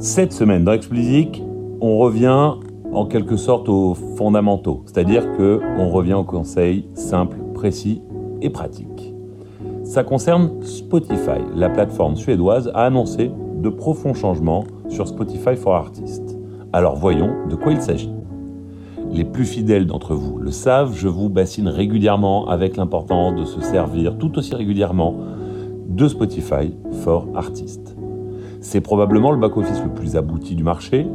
Cette semaine dans Explicit, on revient en quelque sorte aux fondamentaux, c'est-à-dire que on revient aux conseils simples, précis et pratiques. Ça concerne Spotify. La plateforme suédoise a annoncé de profonds changements sur Spotify for Artists. Alors voyons de quoi il s'agit. Les plus fidèles d'entre vous le savent, je vous bassine régulièrement avec l'importance de se servir tout aussi régulièrement de Spotify for Artists. C'est probablement le back-office le plus abouti du marché,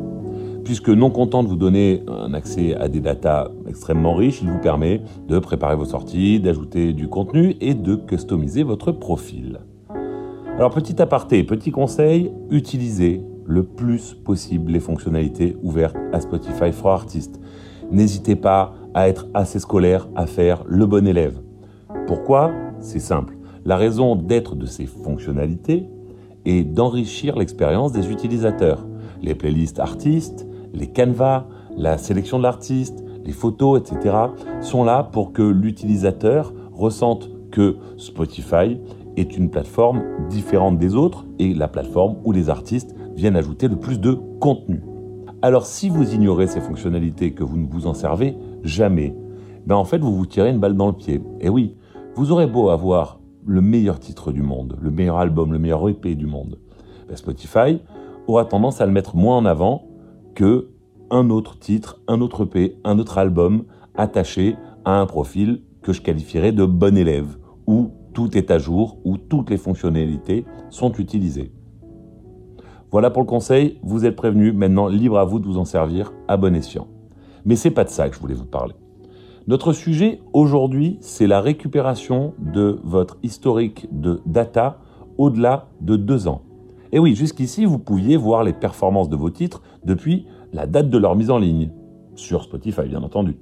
puisque non content de vous donner un accès à des datas extrêmement riches, il vous permet de préparer vos sorties, d'ajouter du contenu et de customiser votre profil. Alors petit aparté, petit conseil, utilisez le plus possible les fonctionnalités ouvertes à Spotify for Artists. N'hésitez pas à être assez scolaire, à faire le bon élève. Pourquoi? C'est simple. La raison d'être de ces fonctionnalités est d'enrichir l'expérience des utilisateurs. Les playlists artistes, les canevas, la sélection de l'artiste, les photos, etc. sont là pour que l'utilisateur ressente que Spotify est une plateforme différente des autres et la plateforme où les artistes viennent ajouter le plus de contenu. Alors si vous ignorez ces fonctionnalités que vous ne vous en servez jamais, ben en fait vous vous tirez une balle dans le pied. Et oui, vous aurez beau avoir le meilleur titre du monde, le meilleur album, le meilleur EP du monde, ben Spotify aura tendance à le mettre moins en avant que un autre titre, un autre EP, un autre album attaché à un profil que je qualifierais de bon élève, où tout est à jour, où toutes les fonctionnalités sont utilisées. Voilà pour le conseil, vous êtes prévenu, maintenant libre à vous de vous en servir à bon escient. Mais c'est pas de ça que je voulais vous parler. Notre sujet aujourd'hui, c'est la récupération de votre historique de data au-delà de deux ans. Et oui, jusqu'ici, vous pouviez voir les performances de vos titres depuis la date de leur mise en ligne, sur Spotify bien entendu.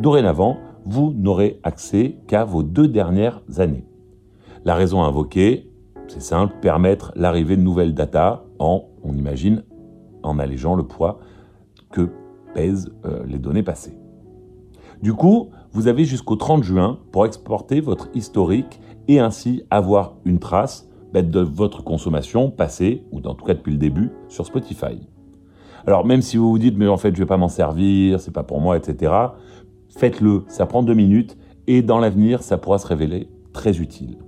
Dorénavant, vous n'aurez accès qu'à vos deux dernières années. La raison invoquée, c'est simple, permettre l'arrivée de nouvelles data en, on imagine, en allégeant le poids que pèsent euh, les données passées. Du coup, vous avez jusqu'au 30 juin pour exporter votre historique et ainsi avoir une trace bah, de votre consommation passée, ou en tout cas depuis le début, sur Spotify. Alors même si vous vous dites mais en fait je vais pas m'en servir, c'est pas pour moi, etc. Faites-le, ça prend deux minutes et dans l'avenir ça pourra se révéler très utile.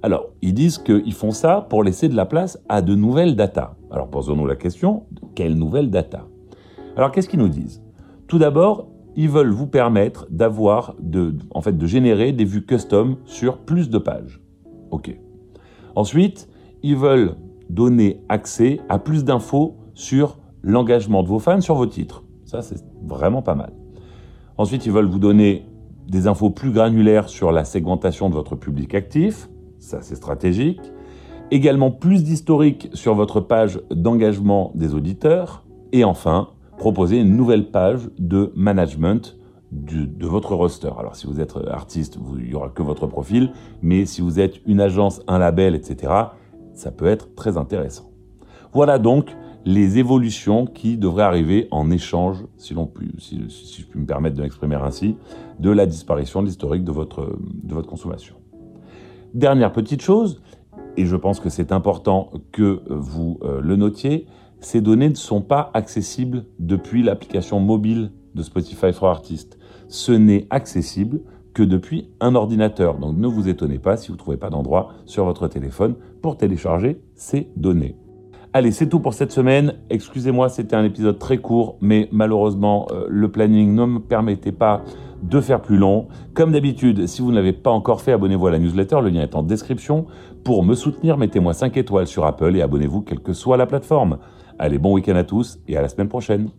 Alors, ils disent qu'ils font ça pour laisser de la place à de nouvelles datas. Alors posons-nous la question, quelles nouvelles datas Alors qu'est-ce qu'ils nous disent? Tout d'abord, ils veulent vous permettre d'avoir, de, en fait, de générer des vues custom sur plus de pages. OK. Ensuite, ils veulent donner accès à plus d'infos sur l'engagement de vos fans sur vos titres. Ça, c'est vraiment pas mal. Ensuite, ils veulent vous donner des infos plus granulaires sur la segmentation de votre public actif. Ça, c'est stratégique. Également plus d'historique sur votre page d'engagement des auditeurs. Et enfin, proposer une nouvelle page de management de votre roster. Alors si vous êtes artiste, il n'y aura que votre profil, mais si vous êtes une agence, un label, etc., ça peut être très intéressant. Voilà donc les évolutions qui devraient arriver en échange, si, si, je puis me permettre de m'exprimer ainsi, de la disparition de l'historique de votre, de votre consommation. Dernière petite chose, et je pense que c'est important que vous euh, le notiez, ces données ne sont pas accessibles depuis l'application mobile de Spotify for Artists. Ce n'est accessible que depuis un ordinateur. Donc ne vous étonnez pas si vous ne trouvez pas d'endroit sur votre téléphone pour télécharger ces données. Allez, c'est tout pour cette semaine. Excusez-moi, c'était un épisode très court, mais malheureusement, euh, le planning ne me permettait pas de faire plus long. Comme d'habitude, si vous ne l'avez pas encore fait, abonnez-vous à la newsletter, le lien est en description. Pour me soutenir, mettez-moi 5 étoiles sur Apple et abonnez-vous quelle que soit la plateforme. Allez, bon week-end à tous et à la semaine prochaine.